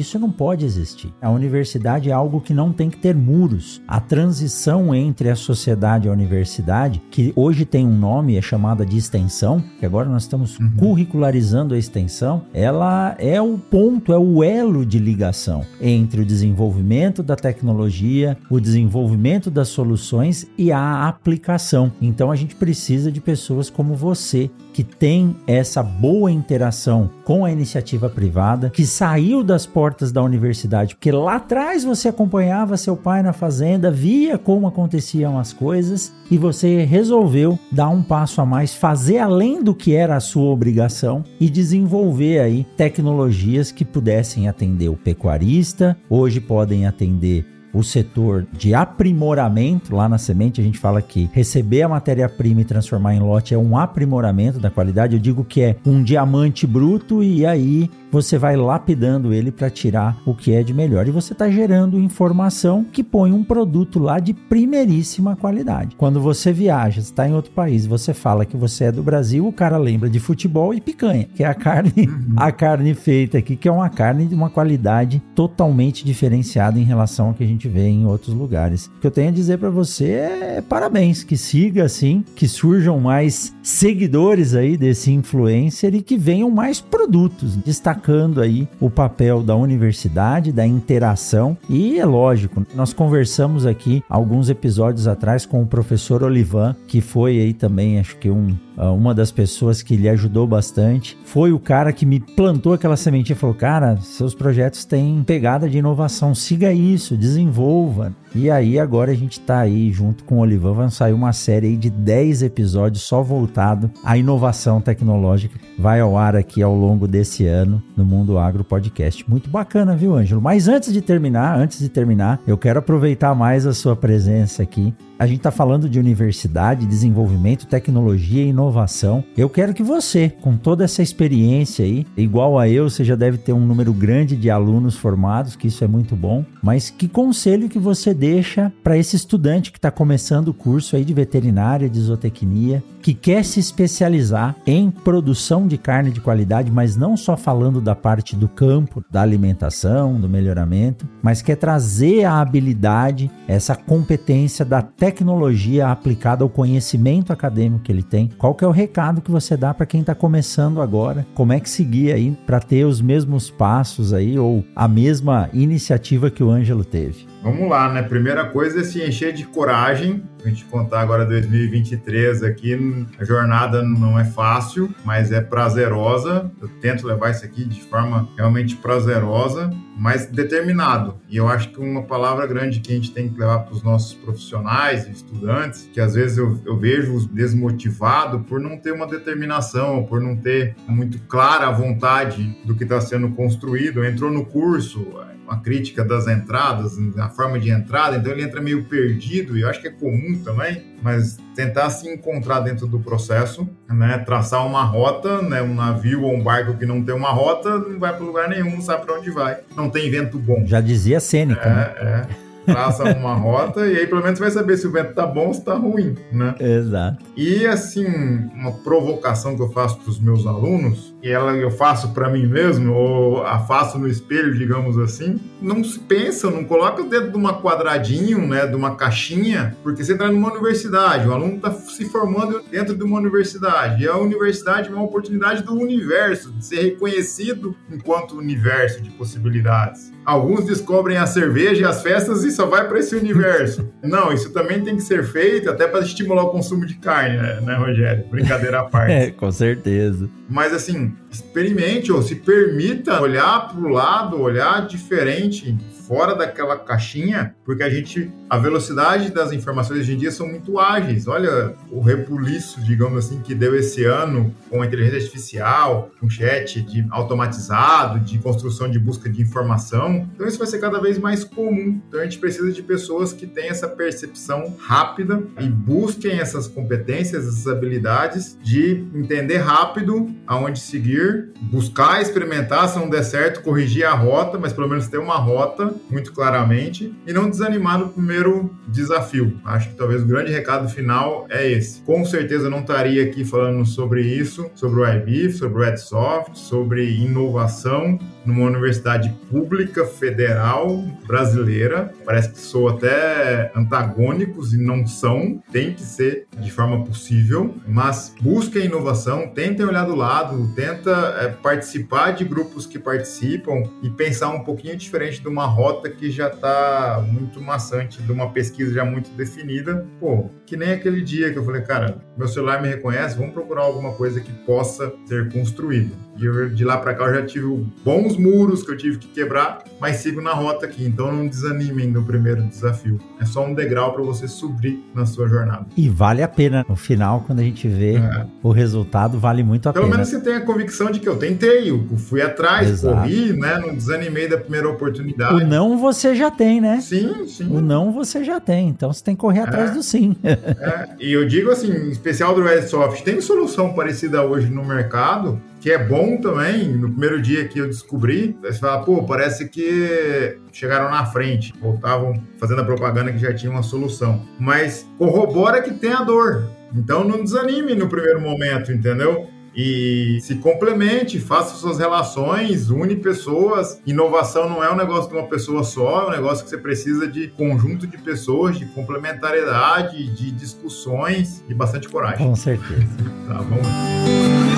Isso não pode existir. A universidade é algo que não tem que ter muros. A transição entre a sociedade e a universidade, que hoje tem um nome, é chamada de extensão, que agora nós estamos uhum. curricularizando a extensão, ela é o ponto, é o elo de ligação entre o desenvolvimento da tecnologia, o desenvolvimento das soluções e a aplicação. Então a gente precisa de pessoas como você que tem essa boa interação com a iniciativa privada, que saiu das portas da universidade, porque lá atrás você acompanhava seu pai na fazenda, via como aconteciam as coisas e você resolveu dar um passo a mais, fazer além do que era a sua obrigação e desenvolver aí tecnologias que pudessem atender o pecuarista, hoje podem atender o setor de aprimoramento lá na semente, a gente fala que receber a matéria-prima e transformar em lote é um aprimoramento da qualidade. Eu digo que é um diamante bruto e aí você vai lapidando ele para tirar o que é de melhor. E você está gerando informação que põe um produto lá de primeiríssima qualidade. Quando você viaja, está em outro país, você fala que você é do Brasil, o cara lembra de futebol e picanha, que é a carne, uhum. a carne feita aqui, que é uma carne de uma qualidade totalmente diferenciada em relação ao que a gente vê em outros lugares. O que eu tenho a dizer para você é parabéns, que siga assim, que surjam mais seguidores aí desse influencer e que venham mais produtos. Destacar destacando aí o papel da universidade, da interação. E é lógico, nós conversamos aqui alguns episódios atrás com o professor Olivan, que foi aí também, acho que um uma das pessoas que lhe ajudou bastante, foi o cara que me plantou aquela sementinha e falou: Cara, seus projetos têm pegada de inovação, siga isso, desenvolva. E aí, agora a gente tá aí junto com o Olivan, vai sair uma série aí de 10 episódios só voltado à inovação tecnológica. Vai ao ar aqui ao longo desse ano no Mundo Agro Podcast. Muito bacana, viu, Ângelo? Mas antes de terminar, antes de terminar, eu quero aproveitar mais a sua presença aqui a gente está falando de universidade, desenvolvimento, tecnologia e inovação. Eu quero que você, com toda essa experiência aí, igual a eu, você já deve ter um número grande de alunos formados, que isso é muito bom. Mas que conselho que você deixa para esse estudante que está começando o curso aí de veterinária, de zootecnia, que quer se especializar em produção de carne de qualidade, mas não só falando da parte do campo, da alimentação, do melhoramento, mas quer trazer a habilidade, essa competência da tecnologia aplicada ao conhecimento acadêmico que ele tem. Qual que é o recado que você dá para quem está começando agora? Como é que seguir aí para ter os mesmos passos aí ou a mesma iniciativa que o Ângelo teve? Vamos lá, né? Primeira coisa é se encher de coragem. A gente contar agora 2023 aqui, a jornada não é fácil, mas é prazerosa. Eu tento levar isso aqui de forma realmente prazerosa, mas determinado. E eu acho que uma palavra grande que a gente tem que levar para os nossos profissionais e estudantes, que às vezes eu, eu vejo-os desmotivados por não ter uma determinação, por não ter muito clara a vontade do que está sendo construído. Entrou no curso, uma crítica das entradas, a forma de entrada, então ele entra meio perdido, e eu acho que é comum também, mas tentar se encontrar dentro do processo, né, traçar uma rota, né, um navio ou um barco que não tem uma rota, não vai para lugar nenhum, não sabe para onde vai, não tem vento bom. Já dizia Sêneca, é, né? É traça uma rota e aí pelo menos vai saber se o vento tá bom ou se tá ruim, né? Exato. E assim, uma provocação que eu faço para os meus alunos e ela eu faço para mim mesmo, ou a faço no espelho, digamos assim, não se pensa, não coloca dentro de uma quadradinho, né, de uma caixinha, porque você entra numa universidade, o aluno está se formando dentro de uma universidade, e a universidade é uma oportunidade do universo, de ser reconhecido enquanto universo de possibilidades. Alguns descobrem a cerveja e as festas e só vai para esse universo. Não, isso também tem que ser feito até para estimular o consumo de carne, né, né Rogério? Brincadeira à parte. É, com certeza. Mas assim, experimente ou se permita olhar para o lado, olhar diferente fora daquela caixinha, porque a gente, a velocidade das informações hoje em dia são muito ágeis. Olha o rebuliço, digamos assim, que deu esse ano com a inteligência artificial, com chat de automatizado, de construção de busca de informação. Então isso vai ser cada vez mais comum. Então a gente precisa de pessoas que tenham essa percepção rápida e busquem essas competências, essas habilidades de entender rápido aonde seguir, buscar experimentar, se não der certo, corrigir a rota, mas pelo menos ter uma rota muito claramente e não desanimar no primeiro desafio. Acho que talvez o grande recado final é esse. Com certeza não estaria aqui falando sobre isso, sobre o IBIF, sobre o Redsoft, sobre inovação numa universidade pública federal brasileira. Parece que sou até antagônicos e não são, tem que ser de forma possível, mas busquem inovação, tentem olhar do lado, tenta é, participar de grupos que participam e pensar um pouquinho diferente de uma rota que já está muito maçante, de uma pesquisa já muito definida. Pô, que nem aquele dia que eu falei, cara, meu celular me reconhece, vamos procurar alguma coisa que possa ser construída. E eu, de lá para cá eu já tive bons muros que eu tive que quebrar, mas sigo na rota aqui. Então não desanimem no primeiro desafio. É só um degrau para você subir na sua jornada. E vale a pena. No final, quando a gente vê é. o resultado, vale muito a Pelo pena. Pelo menos você tem a convicção de que eu tentei, eu fui atrás, Exato. corri, né? Não desanimei da primeira oportunidade. O não você já tem, né? Sim, sim. O não você já tem. Então você tem que correr atrás é. do sim. é. E eu digo assim, em especial do Redsoft, tem solução parecida hoje no mercado que é bom também. No primeiro dia que eu descobri, você fala, pô, parece que chegaram na frente, voltavam fazendo a propaganda que já tinha uma solução. Mas corrobora que tem a dor. Então não desanime no primeiro momento, entendeu? e se complemente, faça suas relações, une pessoas. Inovação não é um negócio de uma pessoa só, é um negócio que você precisa de conjunto de pessoas, de complementariedade, de discussões e bastante coragem. Com certeza. tá, vamos.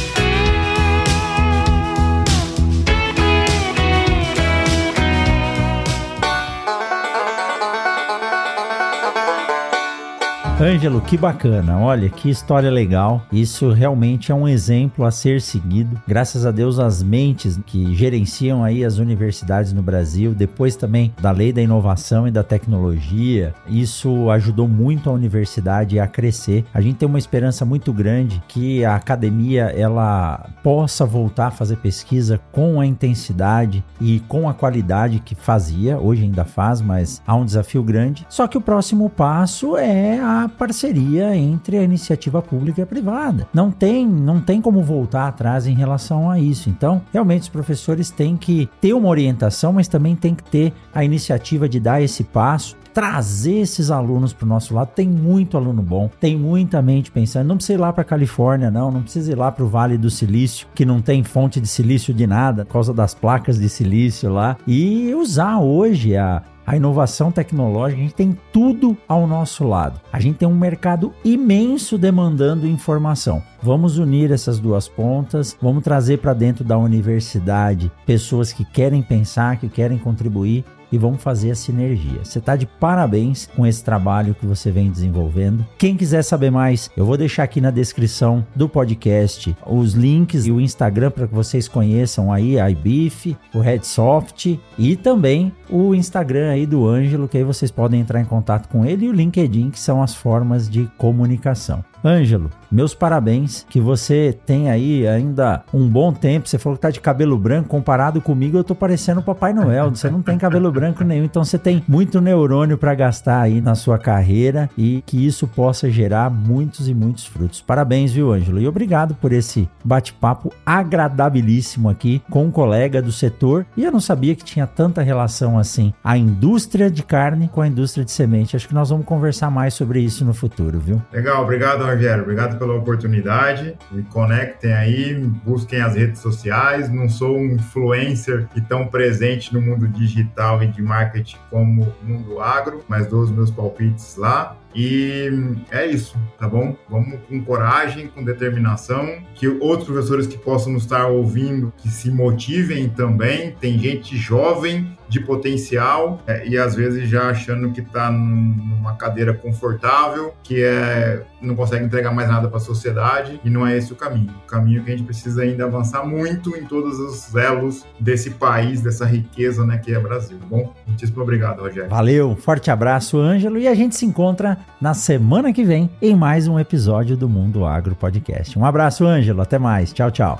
Ângelo, que bacana. Olha, que história legal. Isso realmente é um exemplo a ser seguido. Graças a Deus, as mentes que gerenciam aí as universidades no Brasil, depois também da lei da inovação e da tecnologia, isso ajudou muito a universidade a crescer. A gente tem uma esperança muito grande que a academia ela possa voltar a fazer pesquisa com a intensidade e com a qualidade que fazia, hoje ainda faz, mas há um desafio grande. Só que o próximo passo é a parceria entre a iniciativa pública e a privada. Não tem, não tem como voltar atrás em relação a isso. Então, realmente os professores têm que ter uma orientação, mas também tem que ter a iniciativa de dar esse passo trazer esses alunos para o nosso lado. Tem muito aluno bom, tem muita mente pensando. Não precisa ir lá para Califórnia, não, não precisa ir lá para o Vale do Silício, que não tem fonte de silício de nada, por causa das placas de silício lá, e usar hoje a, a inovação tecnológica, a gente tem tudo ao nosso lado. A gente tem um mercado imenso demandando informação. Vamos unir essas duas pontas, vamos trazer para dentro da universidade pessoas que querem pensar, que querem contribuir e vamos fazer a sinergia. Você está de parabéns com esse trabalho que você vem desenvolvendo. Quem quiser saber mais, eu vou deixar aqui na descrição do podcast os links e o Instagram para que vocês conheçam aí a iBeef, o Redsoft e também o Instagram aí do Ângelo, que aí vocês podem entrar em contato com ele e o LinkedIn, que são as formas de comunicação. Ângelo, meus parabéns, que você tem aí ainda um bom tempo. Você falou que tá de cabelo branco, comparado comigo, eu tô parecendo Papai Noel. Você não tem cabelo branco nenhum, então você tem muito neurônio para gastar aí na sua carreira e que isso possa gerar muitos e muitos frutos. Parabéns, viu, Ângelo? E obrigado por esse bate-papo agradabilíssimo aqui com um colega do setor. E eu não sabia que tinha tanta relação assim a indústria de carne com a indústria de semente. Acho que nós vamos conversar mais sobre isso no futuro, viu? Legal, obrigado, Rogério. Obrigado pela oportunidade. Me conectem aí, busquem as redes sociais. Não sou um influencer e tão presente no mundo digital e de marketing como no mundo agro, mas dou os meus palpites lá. E é isso, tá bom? Vamos com coragem, com determinação, que outros professores que possam estar ouvindo, que se motivem também. Tem gente jovem de potencial é, e às vezes já achando que está numa cadeira confortável, que é não consegue entregar mais nada para a sociedade e não é esse o caminho. O caminho que a gente precisa ainda avançar muito em todos os elos desse país, dessa riqueza, né, que é Brasil. Tá bom, muitíssimo obrigado, Rogério. Valeu, forte abraço, Ângelo, e a gente se encontra na semana que vem em mais um episódio do Mundo Agro Podcast. Um abraço, Ângelo, até mais. Tchau, tchau.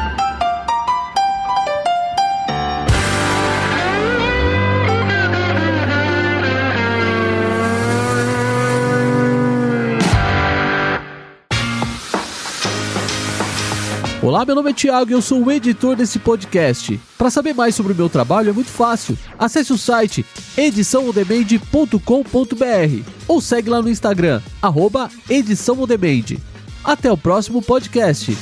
Olá, meu nome é Thiago e eu sou o editor desse podcast. Para saber mais sobre o meu trabalho é muito fácil. Acesse o site ediçãoondemand.com.br ou segue lá no Instagram, arroba. Até o próximo podcast.